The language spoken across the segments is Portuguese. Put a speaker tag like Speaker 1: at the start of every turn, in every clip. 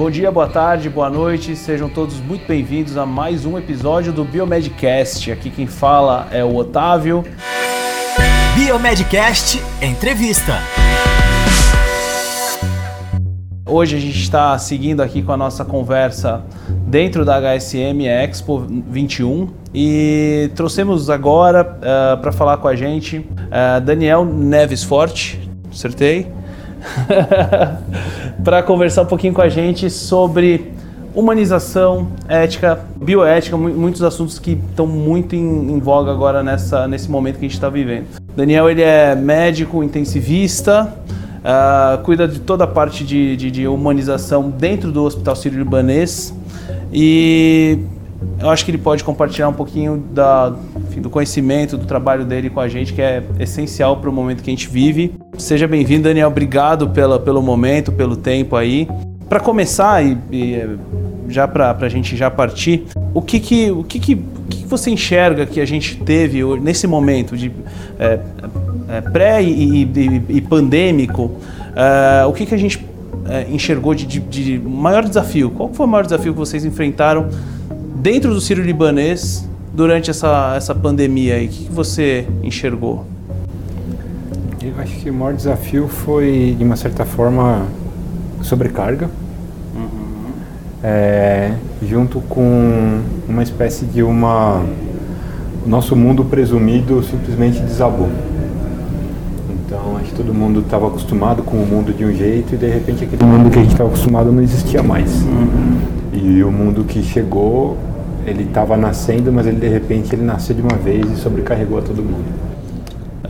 Speaker 1: Bom dia, boa tarde, boa noite, sejam todos muito bem-vindos a mais um episódio do Biomedcast. Aqui quem fala é o Otávio.
Speaker 2: Biomedcast Entrevista.
Speaker 1: Hoje a gente está seguindo aqui com a nossa conversa dentro da HSM Expo 21 e trouxemos agora uh, para falar com a gente uh, Daniel Neves Forte, acertei? para conversar um pouquinho com a gente sobre humanização, ética, bioética, muitos assuntos que estão muito em, em, voga agora nessa, nesse momento que a gente está vivendo. Daniel ele é médico intensivista, uh, cuida de toda a parte de, de, de humanização dentro do Hospital Sírio-Libanês e eu acho que ele pode compartilhar um pouquinho da, enfim, do conhecimento, do trabalho dele com a gente, que é essencial para o momento que a gente vive. Seja bem-vindo, Daniel. Obrigado pela, pelo momento, pelo tempo aí. Para começar, e, e já para a gente já partir, o que que, o que, que, o que você enxerga que a gente teve nesse momento de é, é, pré e, e, e pandêmico? É, o que, que a gente é, enxergou de, de, de, maior desafio? Qual foi o maior desafio que vocês enfrentaram dentro do Sírio Libanês durante essa, essa pandemia aí? O que, que você enxergou?
Speaker 3: Acho que o maior desafio foi, de uma certa forma, sobrecarga, uhum. é, junto com uma espécie de uma. O nosso mundo presumido simplesmente desabou. Então acho que todo mundo estava acostumado com o mundo de um jeito e de repente aquele mundo que a gente estava acostumado não existia mais. Uhum. E o mundo que chegou, ele estava nascendo, mas ele de repente ele nasceu de uma vez e sobrecarregou a todo mundo.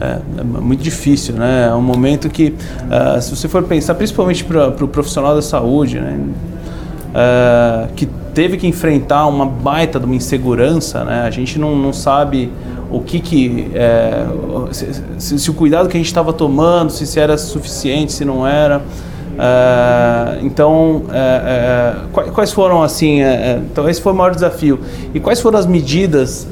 Speaker 1: É, é muito difícil, né? É um momento que, uh, se você for pensar, principalmente para o pro profissional da saúde, né? Uh, que teve que enfrentar uma baita de uma insegurança, né? A gente não, não sabe o que que é, se, se, o cuidado que a gente estava tomando, se, se, era suficiente, se não era. Uh, então, uh, uh, quais foram assim? então esse foi o maior desafio. E quais foram as medidas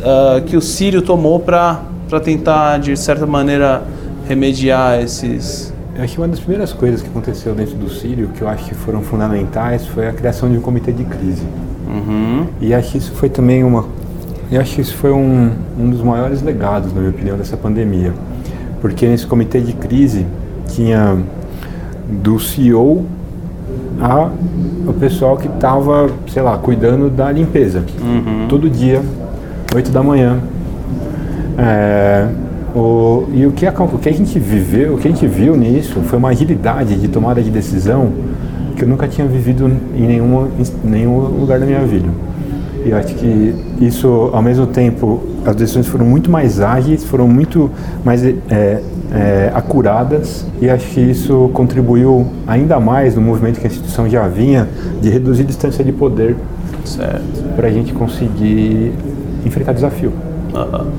Speaker 1: que o Sírio tomou para para tentar de certa maneira remediar esses?
Speaker 3: Eu acho que uma das primeiras coisas que aconteceu dentro do Sírio, que eu acho que foram fundamentais, foi a criação de um comitê de crise. Uhum. E acho que isso foi também uma eu acho que isso foi um, um dos maiores legados, na minha opinião, dessa pandemia. Porque nesse comitê de crise tinha do CEO a o pessoal que estava, sei lá, cuidando da limpeza. Uhum. Todo dia, 8 da manhã. É, o, e o que, a, o que a gente viveu, o que a gente viu nisso foi uma agilidade de tomada de decisão que eu nunca tinha vivido em nenhum, em nenhum lugar da minha vida. E acho que isso, ao mesmo tempo, as decisões foram muito mais ágeis, foram muito mais é, é, acuradas, e acho que isso contribuiu ainda mais no movimento que a instituição já vinha de reduzir a distância de poder para a gente conseguir enfrentar desafio.
Speaker 1: Uhum.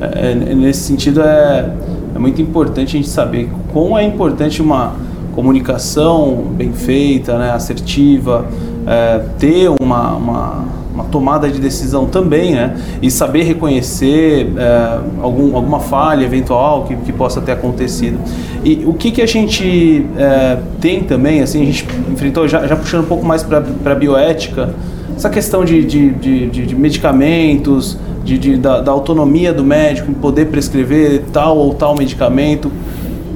Speaker 1: É, nesse sentido, é, é muito importante a gente saber como é importante uma comunicação bem feita, né, assertiva, é, ter uma, uma uma tomada de decisão também, né? E saber reconhecer é, algum, alguma falha eventual que, que possa ter acontecido. E o que, que a gente é, tem também, assim, a gente enfrentou, já, já puxando um pouco mais para a bioética, essa questão de, de, de, de medicamentos, de, de da, da, autonomia do médico em poder prescrever tal ou tal medicamento.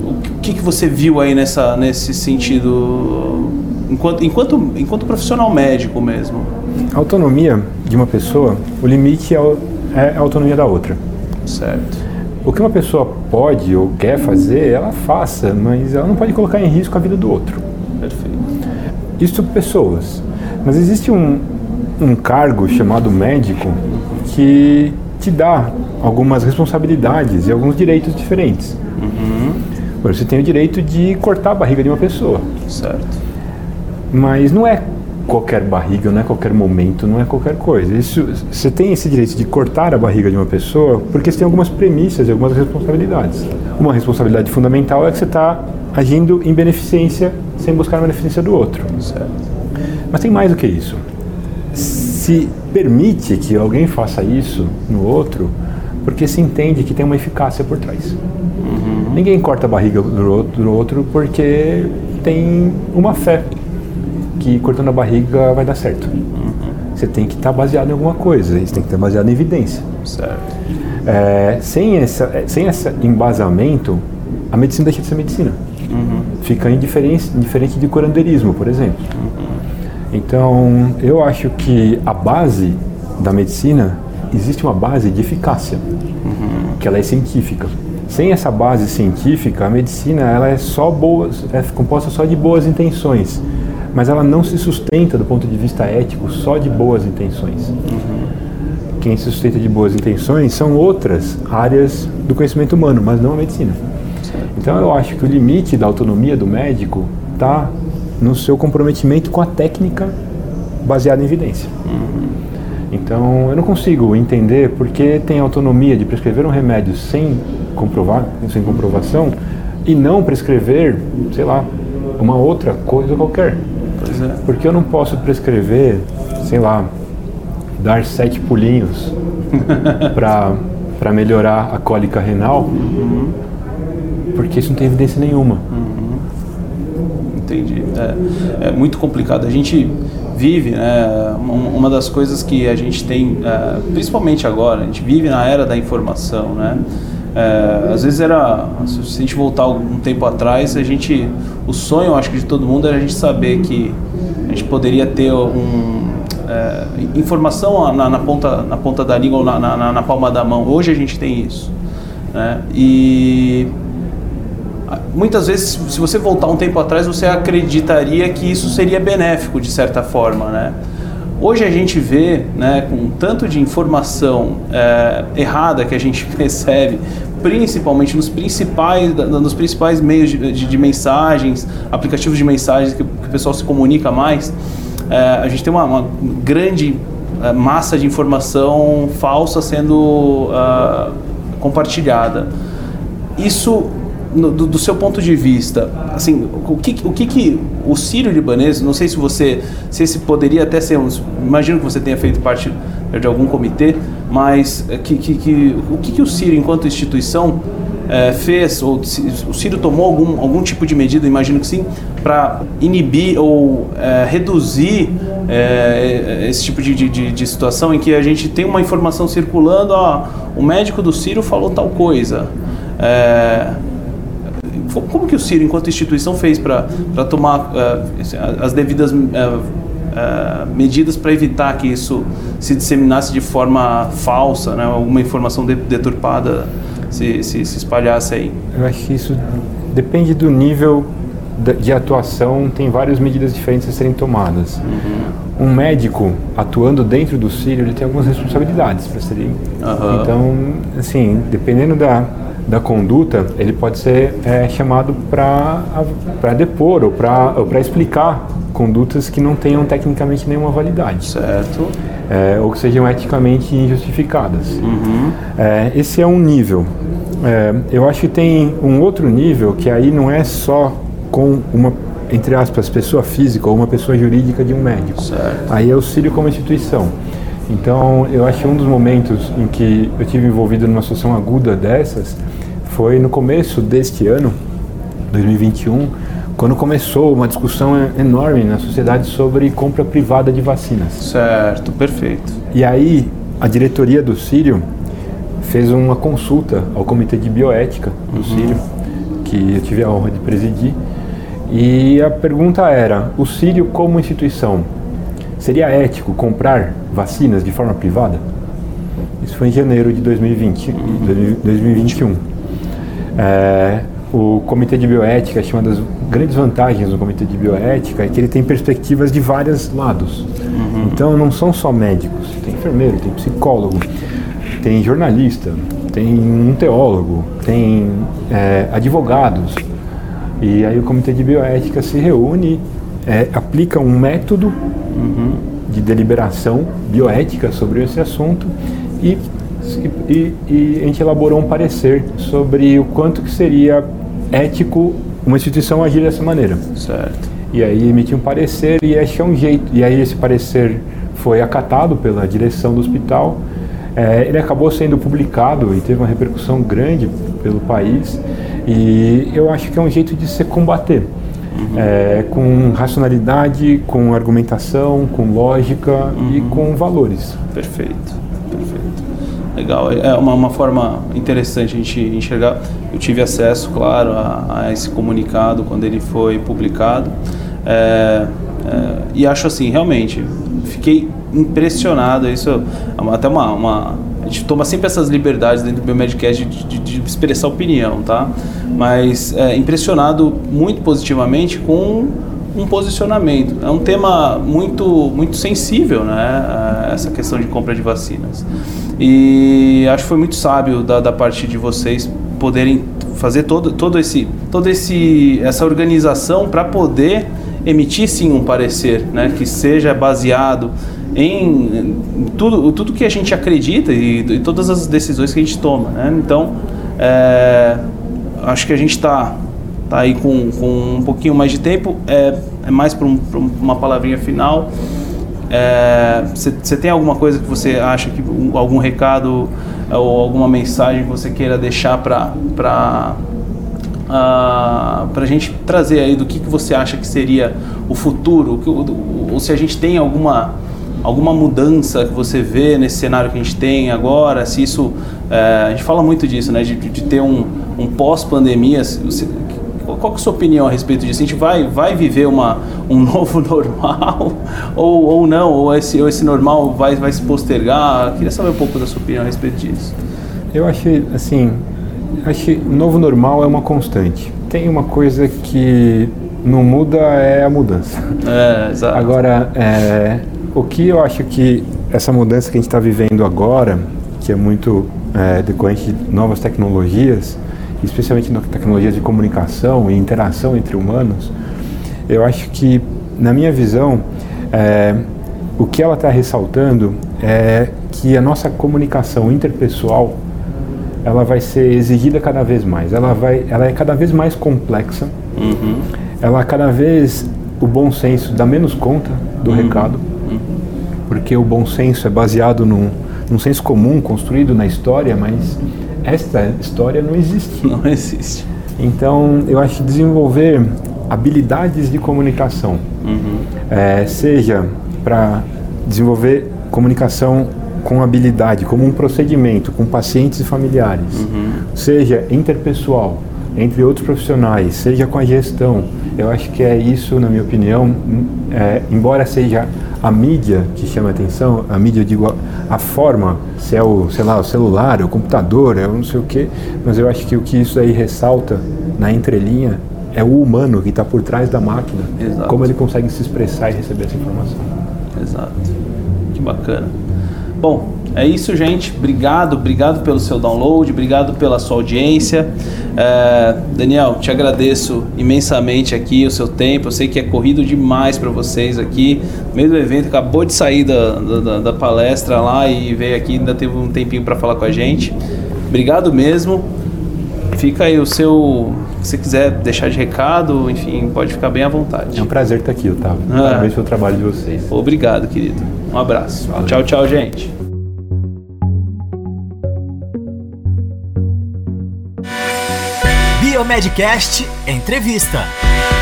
Speaker 1: O que, que você viu aí nessa, nesse sentido, enquanto, enquanto, enquanto profissional médico mesmo?
Speaker 3: A autonomia de uma pessoa, o limite é, é a autonomia da outra.
Speaker 1: Certo.
Speaker 3: O que uma pessoa pode ou quer fazer, ela faça, mas ela não pode colocar em risco a vida do outro.
Speaker 1: Perfeito.
Speaker 3: Isso pessoas. Mas existe um, um cargo chamado médico que te dá algumas responsabilidades e alguns direitos diferentes. Uhum. Você tem o direito de cortar a barriga de uma pessoa.
Speaker 1: Certo.
Speaker 3: Mas não é qualquer barriga, não é qualquer momento, não é qualquer coisa. Isso, você tem esse direito de cortar a barriga de uma pessoa porque você tem algumas premissas e algumas responsabilidades. Uma responsabilidade fundamental é que você está agindo em beneficência sem buscar a beneficência do outro.
Speaker 1: Certo.
Speaker 3: Mas tem mais do que isso. Se permite que alguém faça isso no outro porque se entende que tem uma eficácia por trás. Uhum. Ninguém corta a barriga do outro, porque tem uma fé que cortando a barriga vai dar certo. Uhum. Você tem que estar tá baseado em alguma coisa, isso tem que estar baseado em evidência.
Speaker 1: Certo.
Speaker 3: É, sem, essa, é, sem esse embasamento, a medicina deixa de ser medicina. Uhum. Fica indiferente, indiferente de curandeirismo, por exemplo. Uhum. Então, eu acho que a base da medicina existe uma base de eficácia, uhum. que ela é científica. Sem essa base científica, a medicina ela é só boas, é composta só de boas intenções, mas ela não se sustenta do ponto de vista ético só de boas intenções. Uhum. Quem se sustenta de boas intenções são outras áreas do conhecimento humano, mas não a medicina. Então eu acho que o limite da autonomia do médico está no seu comprometimento com a técnica baseada em evidência. Uhum. Então eu não consigo entender porque tem autonomia de prescrever um remédio sem comprovar, sem comprovação, e não prescrever, sei lá, uma outra coisa qualquer. É. Porque eu não posso prescrever, sei lá, dar sete pulinhos para melhorar a cólica renal, uhum. porque isso não tem evidência nenhuma.
Speaker 1: Entendi. É, é, muito complicado. A gente vive, né, uma das coisas que a gente tem, é, principalmente agora, a gente vive na era da informação, né? É, às vezes era, se a gente voltar algum tempo atrás, a gente, o sonho, acho que de todo mundo era a gente saber que a gente poderia ter um, é, informação na, na, ponta, na ponta da língua ou na, na, na, palma da mão. Hoje a gente tem isso. Né? E muitas vezes, se você voltar um tempo atrás, você acreditaria que isso seria benéfico de certa forma. Né? Hoje a gente vê, né, com tanto de informação é, errada que a gente recebe, principalmente nos principais, nos principais meios de, de, de mensagens, aplicativos de mensagens que, que, o pessoal se comunica mais, é, a gente tem uma, uma grande é, massa de informação falsa sendo uh, compartilhada. Isso no, do, do, seu ponto de vista, assim, o que o, que, que o sírio libanês, não sei se você, se esse poderia até ser um, imagino que você tenha feito parte de algum comitê, mas é, que, que, que o que, que o sírio, enquanto instituição, é, fez, ou se, o Sírio tomou algum, algum tipo de medida, imagino que sim, para inibir ou é, reduzir é, esse tipo de, de, de, situação em que a gente tem uma informação circulando, ó, o médico do Sírio falou tal coisa. É, como que o Ciro, enquanto instituição, fez para tomar uh, as devidas uh, uh, medidas para evitar que isso se disseminasse de forma falsa, né? alguma informação de, deturpada se, se, se, espalhasse aí?
Speaker 3: Eu acho que isso depende do nível de atuação, tem várias medidas diferentes a serem tomadas. Uhum. Um médico atuando dentro do Círio, ele tem algumas responsabilidades para serem. Uhum. Então, assim, dependendo da da conduta, ele pode ser é, chamado para depor ou para explicar condutas que não tenham tecnicamente nenhuma validade.
Speaker 1: Certo.
Speaker 3: É, ou que sejam eticamente injustificadas. Uhum. É, esse é um nível. É, eu acho que tem um outro nível que aí não é só com uma, entre aspas, pessoa física ou uma pessoa jurídica de um médico.
Speaker 1: Certo.
Speaker 3: Aí é o auxílio como instituição. Então, eu acho que um dos momentos em que eu tive envolvido numa situação aguda dessas foi no começo deste ano, 2021, quando começou uma discussão enorme na sociedade sobre compra privada de vacinas.
Speaker 1: Certo, perfeito.
Speaker 3: E aí, a diretoria do Sírio fez uma consulta ao Comitê de Bioética do uhum. Sírio, que eu tive a honra de presidir. E a pergunta era: o Sírio, como instituição, seria ético comprar vacinas de forma privada? Isso foi em janeiro de 2020, uhum. 2021. É, o Comitê de Bioética, acho que uma das grandes vantagens do Comitê de Bioética é que ele tem perspectivas de vários lados. Uhum. Então não são só médicos, tem enfermeiro, tem psicólogo, tem jornalista, tem um teólogo, tem é, advogados. E aí o Comitê de Bioética se reúne, é, aplica um método uhum. de deliberação bioética sobre esse assunto e e, e, a gente elaborou um parecer sobre o quanto que seria ético uma instituição agir dessa maneira.
Speaker 1: Certo.
Speaker 3: E aí emitiu um parecer e que é um jeito. E aí esse parecer foi acatado pela direção do hospital. É, ele acabou sendo publicado e teve uma repercussão grande pelo país. E eu acho que é um jeito de se combater. Uhum. É, com racionalidade, com argumentação, com lógica uhum. e com valores.
Speaker 1: Perfeito, perfeito. Legal, é uma, uma forma interessante a gente enxergar. Eu tive acesso, claro, a, a esse comunicado quando ele foi publicado. É, é, e acho assim, realmente, fiquei impressionado. Isso é até uma, uma, A gente toma sempre essas liberdades dentro do Biomedcast de, de, de expressar opinião, tá? Mas é, impressionado muito positivamente com um posicionamento. É um tema muito, muito sensível, né? Essa questão de compra de vacinas. E acho que foi muito sábio da, da parte de vocês poderem fazer todo, todo esse, todo esse, essa organização para poder emitir sim um parecer, né? Que seja baseado em tudo, tudo que a gente acredita e, e todas as decisões que a gente toma, né? Então, é, acho que a gente está tá aí com, com um pouquinho mais de tempo. É, é mais para um, uma palavrinha final. Você é, tem alguma coisa que você acha que algum recado ou alguma mensagem que você queira deixar para para uh, ah, a gente trazer aí do que, que você acha que seria o futuro, ou se a gente tem alguma alguma mudança que você vê nesse cenário que a gente tem agora, se isso é, a gente fala muito disso, né, de, de ter um, um pós-pandemia, qual é a sua opinião a respeito disso? A gente vai, vai viver uma, um novo normal ou, ou não? Ou esse, ou esse normal vai, vai se postergar? Eu queria saber um pouco da sua opinião a respeito disso.
Speaker 3: Eu acho, assim, acho que o novo normal é uma constante. Tem uma coisa que não muda é a mudança.
Speaker 1: É, exato.
Speaker 3: Agora, é, o que eu acho que essa mudança que a gente está vivendo agora, que é muito é, decorrente de novas tecnologias, especialmente na tecnologia de comunicação e interação entre humanos, eu acho que, na minha visão, é, o que ela está ressaltando é que a nossa comunicação interpessoal ela vai ser exigida cada vez mais. Ela, vai, ela é cada vez mais complexa. Uhum. Ela cada vez o bom senso dá menos conta do uhum. recado, uhum. porque o bom senso é baseado num, num senso comum construído na história, mas esta história não existe.
Speaker 1: Não existe.
Speaker 3: Então, eu acho que desenvolver habilidades de comunicação, uhum. é, seja para desenvolver comunicação com habilidade, como um procedimento com pacientes e familiares, uhum. seja interpessoal, entre outros profissionais, seja com a gestão. Eu acho que é isso, na minha opinião, é, embora seja a mídia que chama a atenção, a mídia, eu digo, a forma, se é o, sei lá, o celular, é o computador, é o não sei o quê, mas eu acho que o que isso aí ressalta na entrelinha é o humano que está por trás da máquina, Exato. como ele consegue se expressar e receber essa informação.
Speaker 1: Exato. Que bacana. Bom, é isso, gente. Obrigado, obrigado pelo seu download, obrigado pela sua audiência. É, Daniel, te agradeço imensamente aqui o seu tempo. Eu sei que é corrido demais para vocês aqui. No meio do evento, acabou de sair da, da, da palestra lá e veio aqui, ainda teve um tempinho para falar com a gente. Obrigado mesmo. Fica aí o seu. Se quiser deixar de recado, enfim, pode ficar bem à vontade.
Speaker 3: É um prazer estar aqui, Otávio. Ah. Parabéns pelo trabalho de vocês.
Speaker 1: Obrigado, querido. Um abraço. Valeu. Tchau, tchau, gente.
Speaker 2: Biomedcast Entrevista.